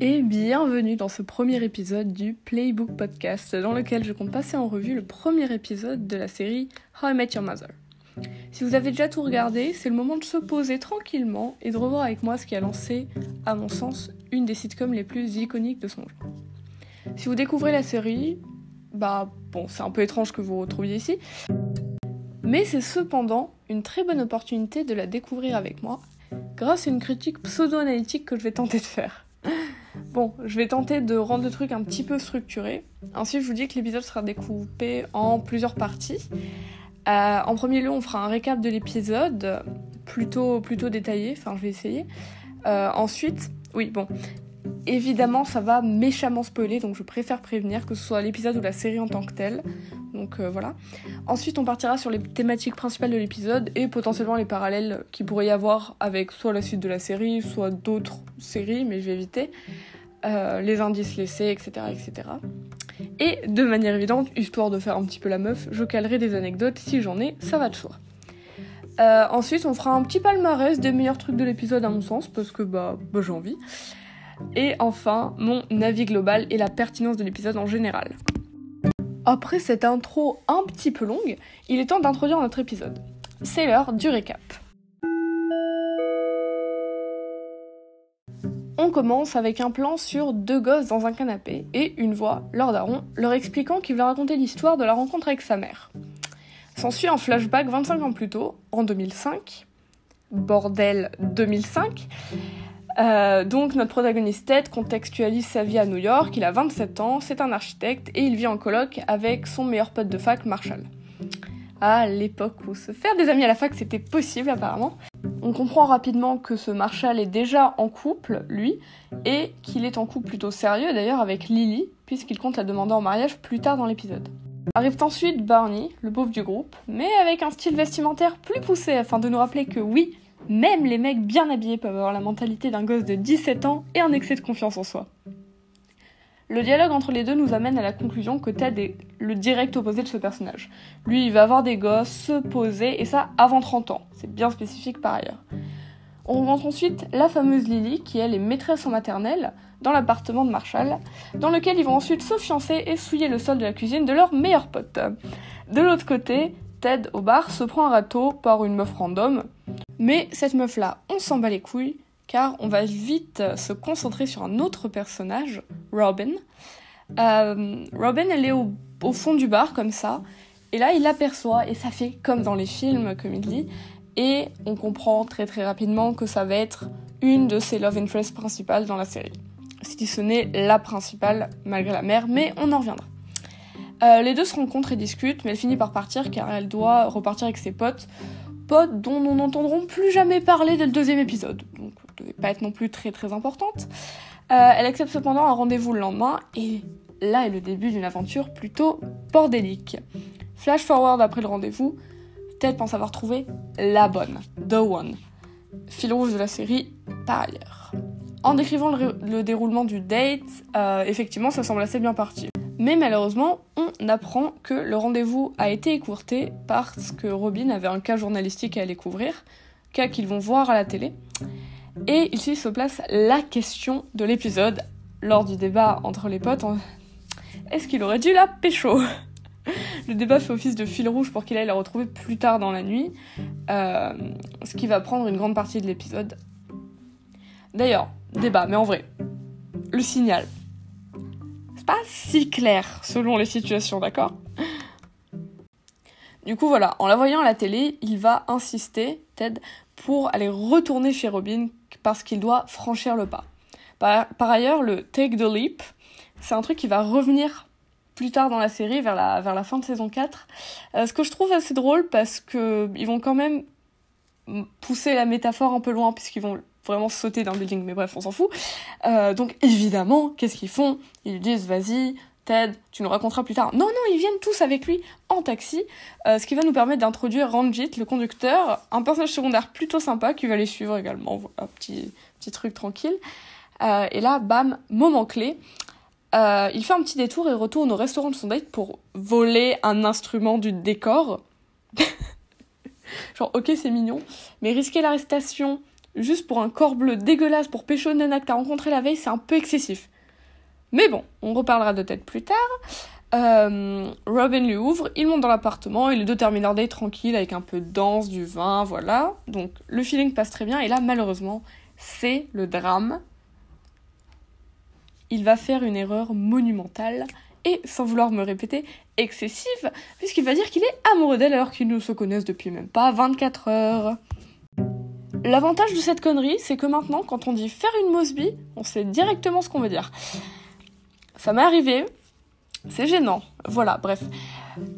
et bienvenue dans ce premier épisode du Playbook Podcast dans lequel je compte passer en revue le premier épisode de la série How I Met Your Mother. Si vous avez déjà tout regardé, c'est le moment de se poser tranquillement et de revoir avec moi ce qui a lancé, à mon sens, une des sitcoms les plus iconiques de son genre. Si vous découvrez la série, bah bon, c'est un peu étrange que vous retrouviez ici, mais c'est cependant une très bonne opportunité de la découvrir avec moi grâce à une critique pseudo-analytique que je vais tenter de faire. Bon, je vais tenter de rendre le truc un petit peu structuré. Ainsi, je vous dis que l'épisode sera découpé en plusieurs parties. Euh, en premier lieu, on fera un récap de l'épisode, plutôt, plutôt détaillé, enfin je vais essayer. Euh, ensuite, oui, bon, évidemment ça va méchamment spoiler, donc je préfère prévenir que ce soit l'épisode ou la série en tant que telle. Donc euh, voilà. Ensuite, on partira sur les thématiques principales de l'épisode et potentiellement les parallèles qu'il pourrait y avoir avec soit la suite de la série, soit d'autres séries, mais je vais éviter. Les indices laissés, etc., etc. Et de manière évidente, histoire de faire un petit peu la meuf, je calerai des anecdotes si j'en ai, ça va de soi. Euh, ensuite, on fera un petit palmarès des meilleurs trucs de l'épisode à mon sens, parce que bah, bah j'ai envie. Et enfin, mon avis global et la pertinence de l'épisode en général. Après cette intro un petit peu longue, il est temps d'introduire notre épisode. C'est l'heure du récap. Commence avec un plan sur deux gosses dans un canapé et une voix, Lord Daron, leur expliquant qu'il veut raconter l'histoire de la rencontre avec sa mère. S'ensuit un flashback 25 ans plus tôt, en 2005. Bordel 2005. Euh, donc notre protagoniste Ted contextualise sa vie à New York, il a 27 ans, c'est un architecte et il vit en coloc avec son meilleur pote de fac, Marshall. À l'époque où se faire des amis à la fac c'était possible apparemment. On comprend rapidement que ce Marshall est déjà en couple, lui, et qu'il est en couple plutôt sérieux d'ailleurs avec Lily, puisqu'il compte la demander en mariage plus tard dans l'épisode. Arrive ensuite Barney, le beauf du groupe, mais avec un style vestimentaire plus poussé afin de nous rappeler que oui, même les mecs bien habillés peuvent avoir la mentalité d'un gosse de 17 ans et un excès de confiance en soi. Le dialogue entre les deux nous amène à la conclusion que Ted est le direct opposé de ce personnage. Lui, il va avoir des gosses, se poser, et ça avant 30 ans. C'est bien spécifique par ailleurs. On rencontre ensuite la fameuse Lily, qui elle est maîtresse en maternelle, dans l'appartement de Marshall, dans lequel ils vont ensuite se fiancer et souiller le sol de la cuisine de leur meilleur pote. De l'autre côté, Ted au bar se prend un râteau par une meuf random, mais cette meuf là, on s'en bat les couilles, car on va vite se concentrer sur un autre personnage, Robin. Euh, Robin, elle est au, fond du bar comme ça, et là il l'aperçoit et ça fait comme dans les films, comme il dit, et on comprend très très rapidement que ça va être une de ses love interests principales dans la série. Si ce n'est la principale malgré la mère, mais on en reviendra. Euh, les deux se rencontrent et discutent, mais elle finit par partir car elle doit repartir avec ses potes potes dont nous n'entendrons plus jamais parler dès le deuxième épisode, devait pas être non plus très très importante. Euh, elle accepte cependant un rendez-vous le lendemain, et là est le début d'une aventure plutôt bordélique. Flash forward après le rendez-vous, Ted pense avoir trouvé la bonne, The One. Fil rouge de la série, par ailleurs. En décrivant le, déroulement du date, euh, effectivement, ça semble assez bien parti. Mais malheureusement, on apprend que le rendez-vous a été écourté parce que Robin avait un cas journalistique à aller couvrir, cas qu'ils vont voir à la télé. Et ici se place la question de l'épisode, lors du débat entre les potes, est-ce qu'il aurait dû la pécho? Le débat fait office de fil rouge pour qu'il aille la retrouver plus tard dans la nuit, euh, ce qui va prendre une grande partie de l'épisode. D'ailleurs, débat, mais en vrai, le signal, pas si clair selon les situations, d'accord? Du coup, voilà, en la voyant à la télé, il va insister, Ted, pour aller retourner chez Robin parce qu'il doit franchir le pas. Par, ailleurs, le take the leap, c'est un truc qui va revenir plus tard dans la série, vers la, fin de saison 4. Euh, ce que je trouve assez drôle parce que ils vont quand même pousser la métaphore un peu loin puisqu'ils vont vraiment sauter d'un building, mais bref, on s'en fout. Euh, donc évidemment, qu'est-ce qu'ils font? Ils disent vas-y, Ted, tu nous raconteras plus tard. Non, non, ils viennent tous avec lui en taxi, euh, ce qui va nous permettre d'introduire Ranjit, le conducteur, un personnage secondaire plutôt sympa qui va les suivre également. Voilà, petit, petit truc tranquille. Euh, et là, bam, moment clé. il fait un petit détour et retourne au restaurant de son date pour voler un instrument du décor. Genre, ok, c'est mignon, mais risquer l'arrestation juste pour un corps bleu dégueulasse pour pécho une nana que t'as rencontré la veille, c'est un peu excessif. Mais bon, on reparlera de tête plus tard. Euh, Robin lui ouvre, il monte dans l'appartement et les deux terminent leur date tranquille avec un peu de danse, du vin, voilà. Donc le feeling passe très bien et là malheureusement c'est le drame. Il va faire une erreur monumentale et sans vouloir me répéter excessive puisqu'il va dire qu'il est amoureux d'elle alors qu'ils ne se connaissent depuis même pas 24 heures. L'avantage de cette connerie, c'est que maintenant, quand on dit faire une Mosby, on sait directement ce qu'on veut dire. Ça m'est arrivé, c'est gênant. Voilà, bref.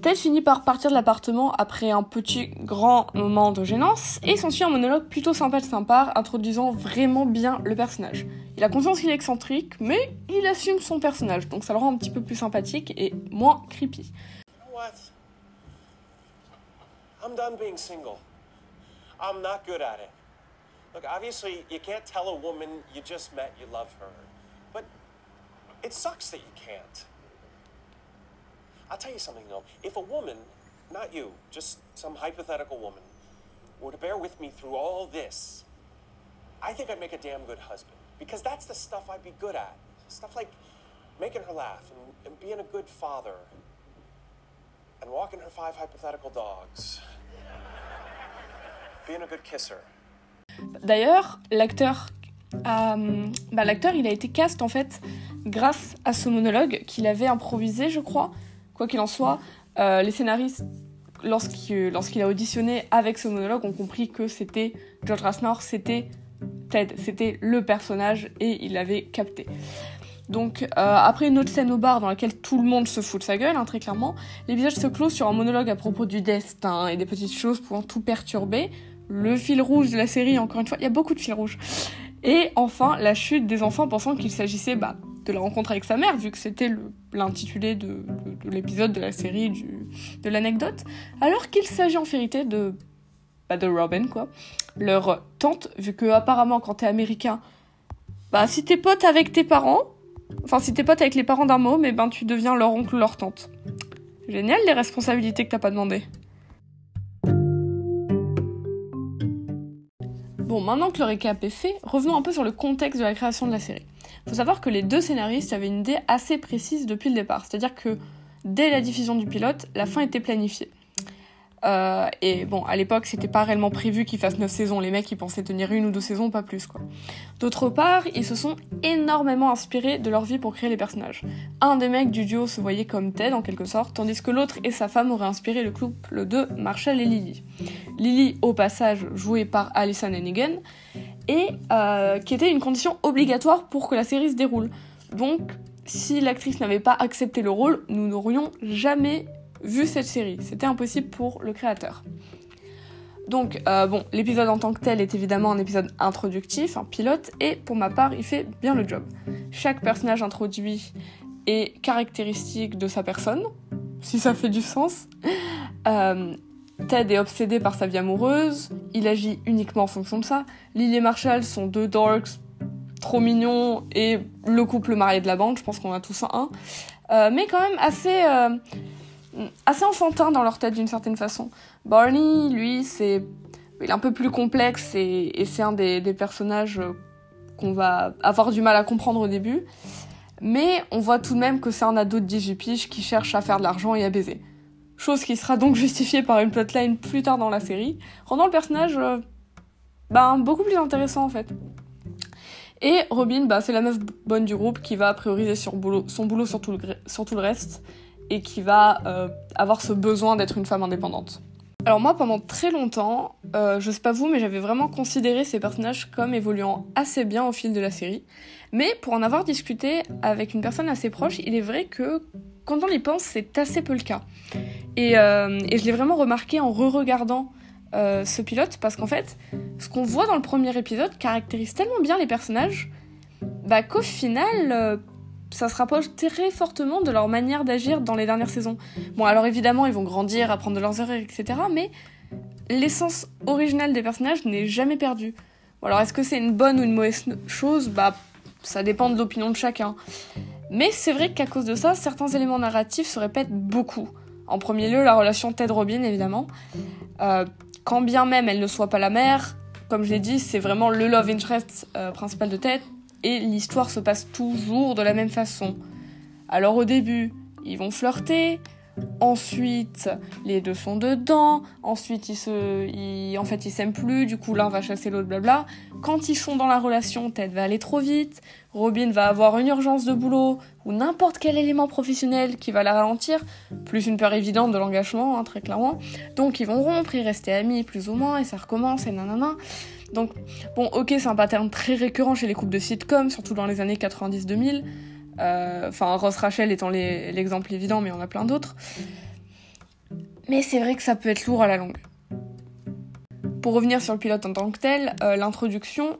Ted finit par partir de l'appartement après un petit grand moment de gênance et s'ensuit un monologue plutôt sympa de sympa, introduisant vraiment bien le personnage. Il a conscience qu'il est excentrique, mais il assume son personnage, donc ça le rend un petit peu plus sympathique et moins creepy. What? I'm done being single. I'm not good at it. Look, obviously, you can't tell a woman you just met you love her. It sucks that you can't. I'll tell you something, though. If a woman, not you, just some hypothetical woman, were to bear with me through all this, I think I'd make a damn good husband. Because that's the stuff I'd be good at. Stuff like making her laugh and, and being a good father and walking her five hypothetical dogs. Being a good kisser. D'ailleurs, l'acteur, bah, l'acteur, il a été cast en fait grâce à ce monologue qu'il avait improvisé, je crois. Quoi qu'il en soit, euh, les scénaristes, lorsqu'il lorsqu'il a auditionné avec ce monologue, ont compris que c'était George Rasnor, c'était Ted, c'était le personnage et il l'avait capté. Donc, euh, après une autre scène au bar dans laquelle tout le monde se fout de sa gueule, hein, très clairement, l'épisode se clôt sur un monologue à propos du destin et des petites choses pouvant tout perturber. Le fil rouge de la série, encore une fois, il y a beaucoup de fils rouges. Et enfin, la chute des enfants pensant qu'il s'agissait bah, de la rencontre avec sa mère, vu que c'était l'intitulé de, de, de l'épisode de la série, de l'anecdote, alors qu'il s'agit en vérité de, bah, de Robin, quoi. Leur tante, vu que apparemment quand t'es américain, bah si t'es pote avec tes parents, enfin si t'es pote avec les parents d'un môme, et ben tu deviens leur oncle ou leur tante. Génial les responsabilités que t'as pas demandé. Bon, maintenant que le récap est fait, revenons un peu sur le contexte de la création de la série. Faut savoir que les deux scénaristes avaient une idée assez précise depuis le départ, c'est-à-dire que dès la diffusion du pilote, la fin était planifiée. Euh, et bon, à l'époque, c'était pas réellement prévu qu'ils fassent 9 saisons. Les mecs, ils pensaient tenir une ou deux saisons, pas plus, quoi. D'autre part, ils se sont énormément inspirés de leur vie pour créer les personnages. Un des mecs du duo se voyait comme Ted, en quelque sorte, tandis que l'autre et sa femme auraient inspiré le couple de Marshall et Lily. Lily, au passage, jouée par Alison Hannigan, et euh, qui était une condition obligatoire pour que la série se déroule. Donc, si l'actrice n'avait pas accepté le rôle, nous n'aurions jamais vu cette série. C'était impossible pour le créateur. Donc, euh, bon, l'épisode en tant que tel est évidemment un épisode introductif, un pilote, et pour ma part, il fait bien le job. Chaque personnage introduit est caractéristique de sa personne, si ça fait du sens. Euh, Ted est obsédé par sa vie amoureuse, il agit uniquement en fonction de ça. Lily et Marshall sont deux dorks trop mignons et le couple marié de la bande, je pense qu'on a tous un. Euh, mais quand même assez assez enfantin dans leur tête d'une certaine façon. Barney, lui, c'est il est un peu plus complexe et, c'est un des, personnages qu'on va avoir du mal à comprendre au début. Mais on voit tout de même que c'est un ado de 18 piges qui cherche à faire de l'argent et à baiser. Chose qui sera donc justifiée par une plotline plus tard dans la série, rendant le personnage euh, ben, beaucoup plus intéressant en fait. Et Robin, bah, c'est la meuf bonne du groupe qui va prioriser son boulot, son boulot sur, tout le, sur tout le reste et qui va euh, avoir ce besoin d'être une femme indépendante. Alors moi, pendant très longtemps, euh, je sais pas vous, mais j'avais vraiment considéré ces personnages comme évoluant assez bien au fil de la série. Mais pour en avoir discuté avec une personne assez proche, il est vrai que quand on y pense, c'est assez peu le cas. Et, euh, je l'ai vraiment remarqué en re-regardant ce pilote, parce qu'en fait, ce qu'on voit dans le premier épisode caractérise tellement bien les personnages, bah qu'au final, ça se rapproche très fortement de leur manière d'agir dans les dernières saisons. Bon, alors évidemment, ils vont grandir, apprendre de leurs erreurs, etc. Mais l'essence originale des personnages n'est jamais perdue. Bon, alors est-ce que c'est une bonne ou une mauvaise chose? Bah, ça dépend de l'opinion de chacun. Mais c'est vrai qu'à cause de ça, certains éléments narratifs se répètent beaucoup. En premier lieu, la relation Ted-Robin, évidemment. Euh, quand bien même elle ne soit pas la mère, comme je l'ai dit, c'est vraiment le love interest euh, principal de Ted, et l'histoire se passe toujours de la même façon. Alors au début, ils vont flirter, Ensuite, les deux sont dedans. Ensuite, ils se, en fait, ils s'aiment plus. Du coup, l'un va chasser l'autre, blabla. Quand ils sont dans la relation, Ted va aller trop vite. Robin va avoir une urgence de boulot ou n'importe quel élément professionnel qui va la ralentir, plus une peur évidente de l'engagement, hein, très clairement. Donc, ils vont rompre, ils rester amis plus ou moins, et ça recommence, et nanana. Donc, bon, ok, c'est un pattern très récurrent chez les couples de sitcom, surtout dans les années 90-2000. Euh, enfin, Ross Rachel étant l'exemple évident, mais on a plein d'autres. Mais c'est vrai que ça peut être lourd à la longue. Pour revenir sur le pilote en tant que tel, euh, l'introduction,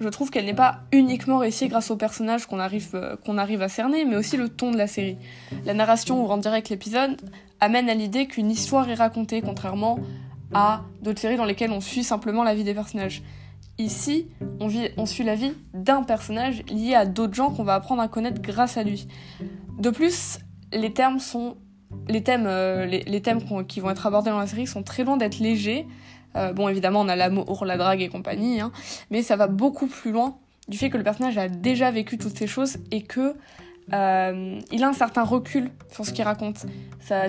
je trouve qu'elle n'est pas uniquement réussie grâce au personnage qu'on arrive, euh, arrive à cerner, mais aussi le ton de la série. La narration ou en direct l'épisode amène à l'idée qu'une histoire est racontée, contrairement à d'autres séries dans lesquelles on suit simplement la vie des personnages. Ici, on, suit la vie d'un personnage lié à d'autres gens qu'on va apprendre à connaître grâce à lui. De plus, les thèmes, euh, qui vont être abordés dans la série sont très loin d'être légers. Euh, bon, évidemment, on a l'amour, la drague et compagnie, hein, mais ça va beaucoup plus loin du fait que le personnage a déjà vécu toutes ces choses et que euh, il a un certain recul sur ce qu'il raconte.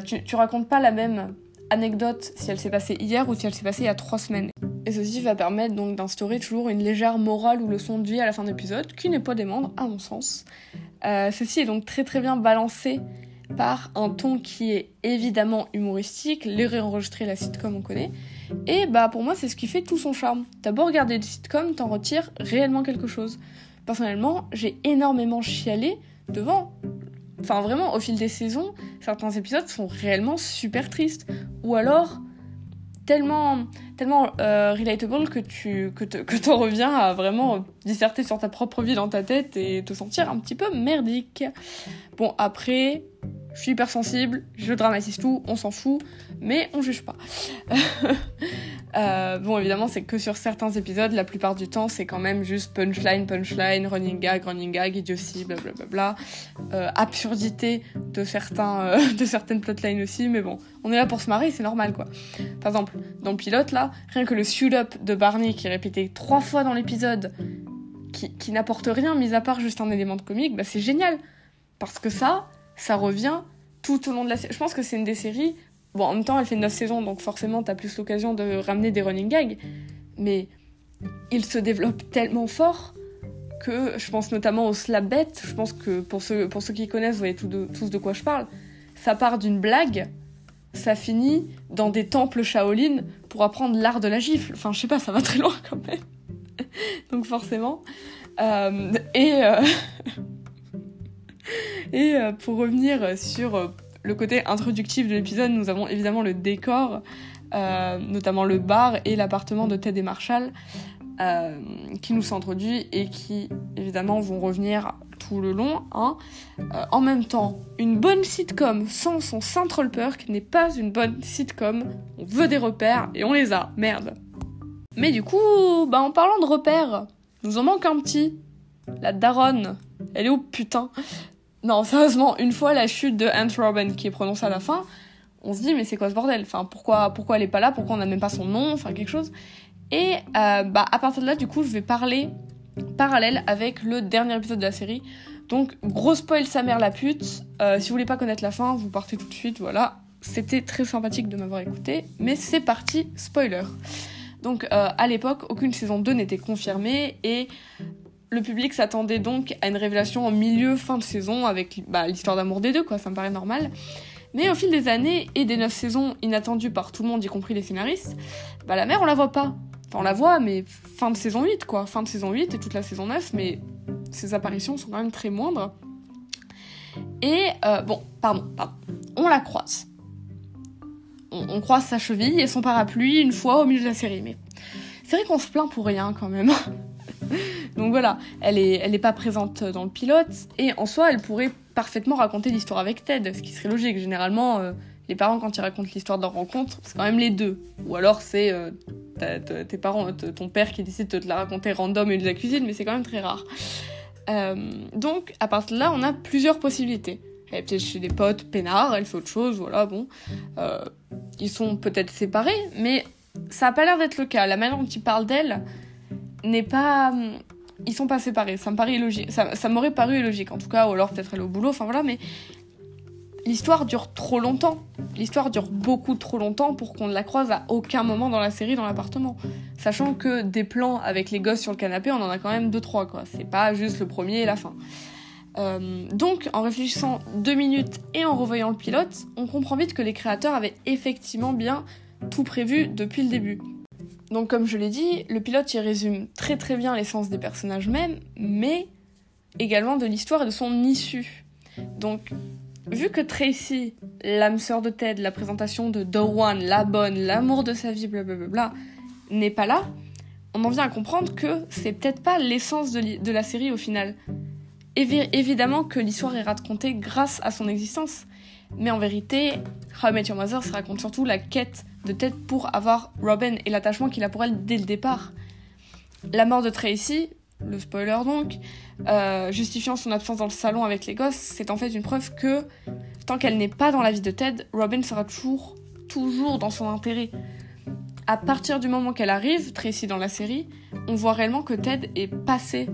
Tu, tu racontes pas la même anecdote si elle s'est passée hier ou si elle s'est passée il y a trois semaines. Et ceci va permettre donc d'instaurer toujours une légère morale ou leçon de vie à la fin de l'épisode, qui n'est pas démendre, à mon sens. Euh, ceci est donc très très bien balancé par un ton qui est évidemment humoristique, les réenregistrer la sitcom on connaît, et bah pour moi c'est ce qui fait tout son charme. T'as beau regarder des sitcoms, t'en retires réellement quelque chose. Personnellement, j'ai énormément chialé devant. Enfin vraiment, au fil des saisons, certains épisodes sont réellement super tristes. Ou alors, tellement tellement euh, relatable que tu que, reviens à vraiment disserter sur ta propre vie dans ta tête et te sentir un petit peu merdique. Bon après, je suis hypersensible, je dramatise tout, on s'en fout, mais on juge pas. Euh, bon, évidemment, c'est que sur certains épisodes, la plupart du temps, c'est quand même juste punchline, punchline, running gag, running gag, idiotie, blablabla. Euh, absurdité de, certains, euh, de certaines plotlines aussi, mais bon, on est là pour se marrer, c'est normal quoi. Par exemple, dans le pilote là, rien que le suit up de Barney qui est répété trois fois dans l'épisode, qui, qui n'apporte rien mis à part juste un élément de comique, bah c'est génial. Parce que ça, ça revient tout au long de la série. Je pense que c'est une des séries. Bon, en même temps, elle fait 9 saisons, donc forcément, t'as plus l'occasion de ramener des running gags. Mais il se développe tellement fort que je pense notamment au slap bet. Je pense que pour ceux, pour ceux qui connaissent, vous voyez tous de quoi je parle. Ça part d'une blague, ça finit dans des temples Shaolin pour apprendre l'art de la gifle. Enfin, je sais pas, ça va très loin quand même. donc forcément. Euh, et. Euh, Et euh, pour revenir sur euh, le côté introductif de l'épisode, nous avons évidemment le décor, euh, notamment le bar et l'appartement de Ted et Marshall, qui nous sont introduits et qui évidemment vont revenir tout le long. Hein. en même temps, une bonne sitcom sans son Central Perk n'est pas une bonne sitcom. On veut des repères et on les a, merde. Mais du coup, bah en parlant de repères, nous en manque un petit. La daronne, elle est où putain? Non, sérieusement, une fois la chute de Ant Robin qui est prononcée à la fin, on se dit mais c'est quoi ce bordel? Enfin, pourquoi, pourquoi elle est pas là? Pourquoi on n'a même pas son nom? Enfin, quelque chose. Et euh, bah à partir de là, du coup, je vais parler parallèle avec le dernier épisode de la série. Donc, gros spoil sa mère la pute. Euh, si vous voulez pas connaître la fin, vous partez tout de suite. Voilà. C'était très sympathique de m'avoir écouté, mais c'est parti, spoiler. Donc euh, à l'époque, aucune saison 2 n'était confirmée et le public s'attendait donc à une révélation en milieu, fin de saison, avec bah, l'histoire d'amour des deux, quoi, ça me paraît normal. Mais au fil des années et des neuf saisons inattendues par tout le monde, y compris les scénaristes, bah la mère on la voit pas. Enfin on la voit, mais fin de saison 8, quoi. Fin de saison 8 et toute la saison 9, mais ses apparitions sont quand même très moindres. Et, euh, bon, pardon, pardon. On la croise. On, on croise sa cheville et son parapluie une fois au milieu de la série, mais c'est vrai qu'on se plaint pour rien quand même. Donc voilà, elle est, elle pas présente dans le pilote, et en soi, elle pourrait parfaitement raconter l'histoire avec Ted, ce qui serait logique. Généralement, euh, les parents, quand ils racontent l'histoire de leur rencontre, c'est quand même les deux. Ou alors c'est euh, tes parents, ton père qui décide de te la raconter random et de la cuisine, mais c'est quand même très rare. Euh, donc, à partir de là, on a plusieurs possibilités. Elle est peut-être chez des potes peinards, elle fait autre chose, voilà, bon. ils sont peut-être séparés, mais ça a pas l'air d'être le cas. La manière dont ils parlent d'elle n'est pas. Ils sont pas séparés. Ça me paraît. Ça, ça m'aurait paru illogique en tout cas, ou alors peut-être est au boulot. Enfin voilà, mais l'histoire dure trop longtemps. L'histoire dure beaucoup trop longtemps pour qu'on ne la croise à aucun moment dans la série dans l'appartement. Sachant que des plans avec les gosses sur le canapé, on en a quand même deux trois quoi. C'est pas juste le premier et la fin. Euh, donc, en réfléchissant deux minutes et en revoyant le pilote, on comprend vite que les créateurs avaient effectivement bien tout prévu depuis le début. Donc, comme je l'ai dit, le pilote y résume très très bien l'essence des personnages même, mais également de l'histoire et de son issue. Donc, vu que Tracy, l'âme sœur de Ted, la présentation de The One, la bonne, l'amour de sa vie, blablabla, n'est pas là, on en vient à comprendre que c'est peut-être pas l'essence de, la série au final. évidemment que l'histoire est racontée grâce à son existence, mais en vérité, How I Met Your Mother se raconte surtout la quête de Ted pour avoir Robin et l'attachement qu'il a pour elle dès le départ. La mort de Tracy, le spoiler donc, euh, justifiant son absence dans le salon avec les gosses, c'est en fait une preuve que tant qu'elle n'est pas dans la vie de Ted, Robin sera toujours, toujours dans son intérêt. À partir du moment qu'elle arrive, Tracy dans la série, on voit réellement que Ted est passé.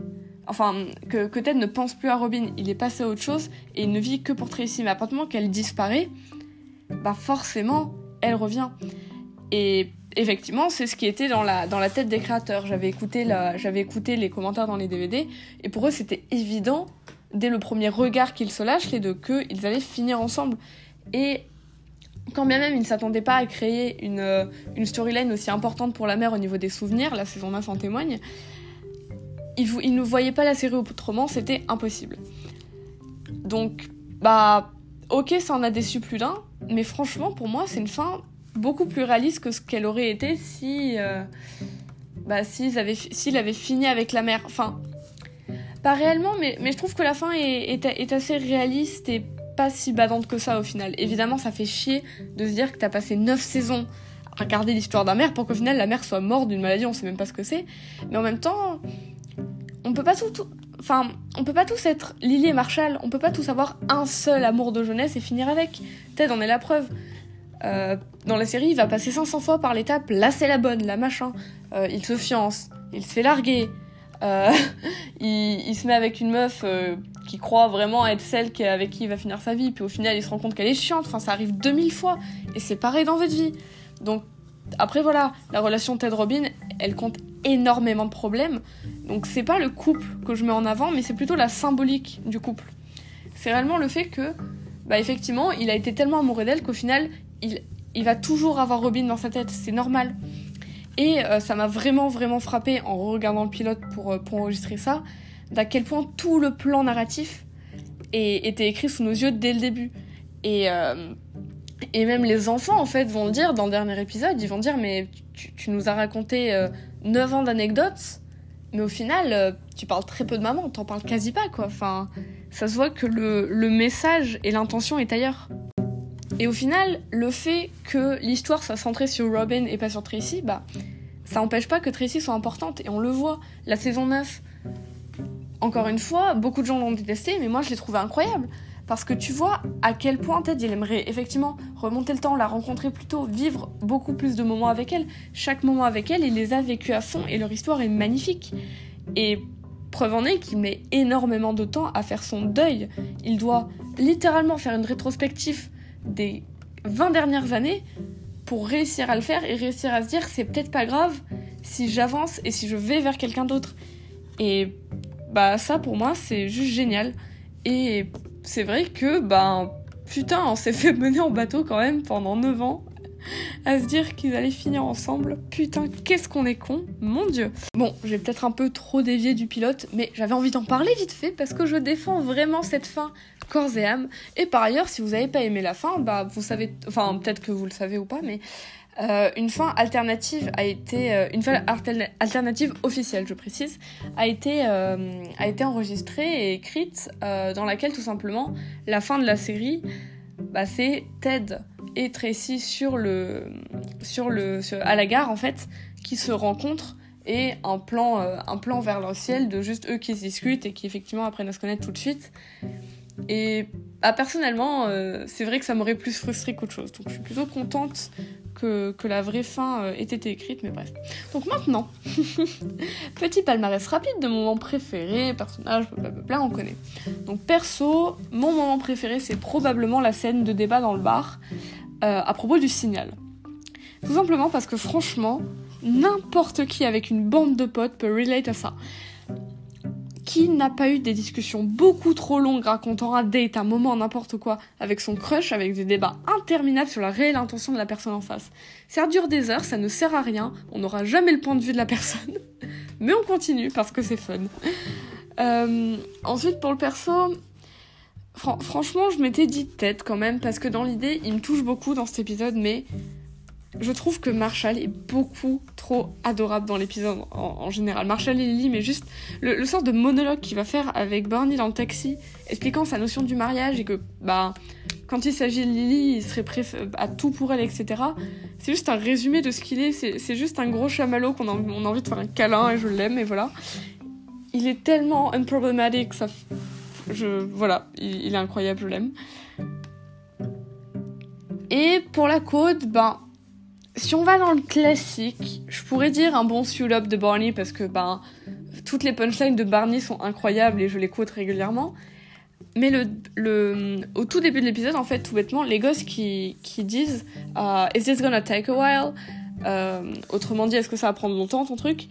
Enfin, que, Ted ne pense plus à Robin, il est passé à autre chose et il ne vit que pour Tracy. Mais à partir qu'elle disparaît, bah forcément, elle revient. Et effectivement, c'est ce qui était dans la, dans la tête des créateurs. J'avais écouté, écouté les commentaires dans les DVD, et pour eux, c'était évident, dès le premier regard qu'ils se lâchent, les deux, qu'ils allaient finir ensemble. Et quand bien même ils ne s'attendaient pas à créer une, une storyline aussi importante pour la mère au niveau des souvenirs, la saison 9 en témoigne, ils, ils ne voyaient pas la série autrement, c'était impossible. Donc, bah, ok, ça en a déçu plus d'un, mais franchement, pour moi, c'est une fin beaucoup plus réaliste que ce qu'elle aurait été si euh, bah, s'il avait fini avec la mère. Enfin, pas réellement, mais, je trouve que la fin est, est, assez réaliste et pas si badante que ça au final. Évidemment, ça fait chier de se dire que t'as passé 9 saisons à regarder l'histoire d'un mère pour qu'au final la mère soit morte d'une maladie, on sait même pas ce que c'est. Mais en même temps, on peut pas tout, Enfin, on peut pas tous être Lily et Marshall, on peut pas tous avoir un seul amour de jeunesse et finir avec. Ted en est la preuve. Euh, dans la série, il va passer 500 fois par l'étape là c'est la bonne, la machin. Euh, il se fiance, il se fait larguer, euh, il, se met avec une meuf qui croit vraiment être celle avec qui il va finir sa vie, puis au final il se rend compte qu'elle est chiante, enfin ça arrive 2000 fois, et c'est pareil dans votre vie. Donc après voilà, la relation Ted-Robin, elle compte énormément de problèmes, donc c'est pas le couple que je mets en avant, mais c'est plutôt la symbolique du couple. C'est réellement le fait que, bah effectivement, il a été tellement amoureux d'elle qu'au final, il, va toujours avoir Robin dans sa tête, c'est normal. Et euh, ça m'a vraiment, vraiment frappé en regardant le pilote pour, euh, pour enregistrer ça, d'à quel point tout le plan narratif était écrit sous nos yeux dès le début. Et, euh, et même les enfants, en fait, vont le dire dans le dernier épisode, ils vont dire, mais tu, nous as raconté 9 ans d'anecdotes, mais au final, tu parles très peu de maman, t'en parles quasi pas, quoi. Enfin, ça se voit que le, message et l'intention est ailleurs. Et au final, le fait que l'histoire soit centrée sur Robin et pas sur Tracy, bah, ça n'empêche pas que Tracy soit importante. Et on le voit. La saison 9, encore une fois, beaucoup de gens l'ont détesté, mais moi je l'ai trouvé incroyable. Parce que tu vois à quel point Ted, il aimerait effectivement remonter le temps, la rencontrer plus tôt, vivre beaucoup plus de moments avec elle. Chaque moment avec elle, il les a vécus à fond et leur histoire est magnifique. Et preuve en est qu'il met énormément de temps à faire son deuil. Il doit littéralement faire une rétrospective des 20 dernières années pour réussir à le faire et réussir à se dire c'est peut-être pas grave si j'avance et si je vais vers quelqu'un d'autre. Et bah ça pour moi c'est juste génial. Et c'est vrai que bah putain on s'est fait mener en bateau quand même pendant 9 ans à se dire qu'ils allaient finir ensemble. Putain, qu'est-ce qu'on est con, mon dieu. Bon, j'ai peut-être un peu trop dévié du pilote, mais j'avais envie d'en parler vite fait parce que je défends vraiment cette fin corps et âme. Et par ailleurs, si vous n'avez pas aimé la fin, bah vous savez, enfin peut-être que vous le savez ou pas, mais euh, une fin alternative a été euh, une fin alternative officielle, je précise, a été euh, a été enregistrée et écrite dans laquelle tout simplement la fin de la série, bah, c'est Ted et Tracy sur le sur le à la gare en fait qui se rencontrent et un plan un plan vers le ciel de juste eux qui se discutent et qui effectivement apprennent à se connaître tout de suite. Et bah, personnellement, c'est vrai que ça m'aurait plus frustré qu'autre chose. Donc je suis plutôt contente que la vraie fin euh, ait été écrite, mais bref. Donc maintenant, petit palmarès rapide de moment préféré, personnage, blablabla, on connaît. Donc perso, mon moment préféré, c'est probablement la scène de débat dans le bar euh, à propos du signal. Tout simplement parce que franchement, n'importe qui avec une bande de potes peut relate à ça. Qui n'a pas eu des discussions beaucoup trop longues racontant un date, un moment, n'importe quoi, avec son crush, avec des débats interminables sur la réelle intention de la personne en face Ça dure des heures, ça ne sert à rien, on n'aura jamais le point de vue de la personne, mais on continue parce que c'est fun. Euh, ensuite, pour le perso, franchement, je m'étais dit tête quand même, parce que dans l'idée, il me touche beaucoup dans cet épisode, mais je trouve que Marshall est beaucoup trop adorable dans l'épisode en, général. Marshall et Lily, mais juste le, sort de monologue qu'il va faire avec Barney dans le taxi, expliquant sa notion du mariage et que, bah, quand il s'agit de Lily, il serait prêt à tout pour elle, etc. C'est juste un résumé de ce qu'il est. C'est juste un gros chamallow qu'on a, on a envie de faire un câlin et je l'aime, et voilà. Il est tellement unproblematic, ça. Je, voilà, il, il est incroyable, je l'aime. Et pour la côte, ben, si on va dans le classique, je pourrais dire un bon up de Barney parce que ben toutes les punchlines de Barney sont incroyables et je les quote régulièrement. Mais le, le, au tout début de l'épisode, en fait, tout bêtement, les gosses qui, qui disent uh, Is this gonna take a while? Euh, Autrement dit, est-ce que ça va prendre longtemps ton truc?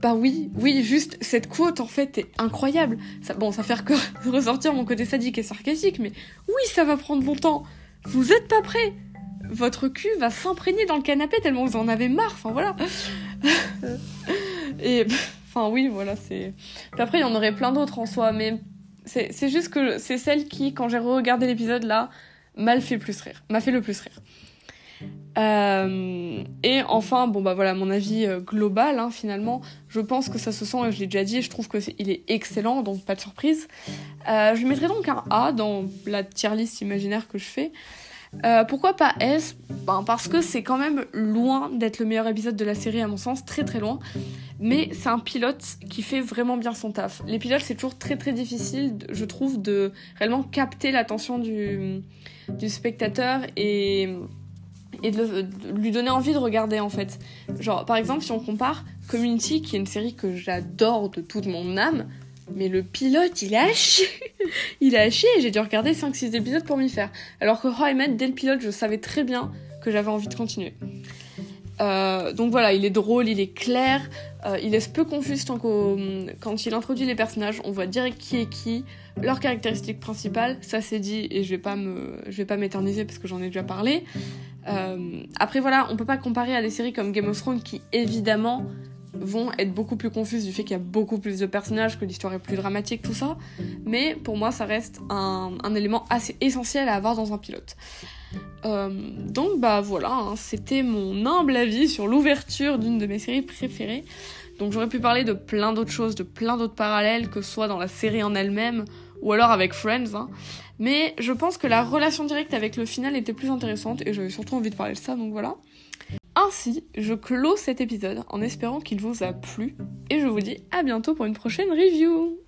Bah oui, oui, juste cette quote en fait est incroyable. Ça, bon, ça fait que ressortir mon côté sadique et sarcastique, mais oui, ça va prendre longtemps. Vous êtes pas prêts? Votre cul va s'imprégner dans le canapé tellement vous en avez marre. Enfin voilà. Et enfin oui, voilà, c'est. Après, il y en aurait plein d'autres en soi, mais c'est juste que c'est celle qui, quand j'ai regardé l'épisode là, m'a fait plus rire, m'a fait le plus rire. Euh, et enfin, bon bah voilà, mon avis euh, global hein, finalement, je pense que ça se sent, et je l'ai déjà dit, je trouve que est, il est excellent, donc pas de surprise. Euh, je mettrai donc un A dans la tier list imaginaire que je fais. Euh, pourquoi pas S ben, Parce que c'est quand même loin d'être le meilleur épisode de la série à mon sens, très très loin. Mais c'est un pilote qui fait vraiment bien son taf. Les pilotes c'est toujours très très difficile, je trouve, de réellement capter l'attention du, du spectateur et, et de, lui donner envie de regarder en fait. Genre par exemple si on compare Community qui est une série que j'adore de toute mon âme, mais le pilote, il a haché. il a haché et j'ai dû regarder 5-6 épisodes pour m'y faire. Alors que How I dès le pilote, je savais très bien que j'avais envie de continuer. Euh, donc voilà, il est drôle, il est clair, euh, il laisse peu confus tant quand il introduit les personnages, on voit direct qui est qui, leurs caractéristiques principales, ça c'est dit et je vais pas vais pas m'éterniser parce que j'en ai déjà parlé. Euh, après voilà, on peut pas comparer à des séries comme Game of Thrones qui évidemment vont être beaucoup plus confuses du fait qu'il y a beaucoup plus de personnages, que l'histoire est plus dramatique, tout ça. Mais pour moi, ça reste un, élément assez essentiel à avoir dans un pilote. Euh, donc bah voilà, hein, c'était mon humble avis sur l'ouverture d'une de mes séries préférées. Donc j'aurais pu parler de plein d'autres choses, de plein d'autres parallèles, que ce soit dans la série en elle-même ou alors avec Friends. Hein. Mais je pense que la relation directe avec le final était plus intéressante et j'avais surtout envie de parler de ça, donc voilà. Ainsi, je clôt cet épisode en espérant qu'il vous a plu et je vous dis à bientôt pour une prochaine review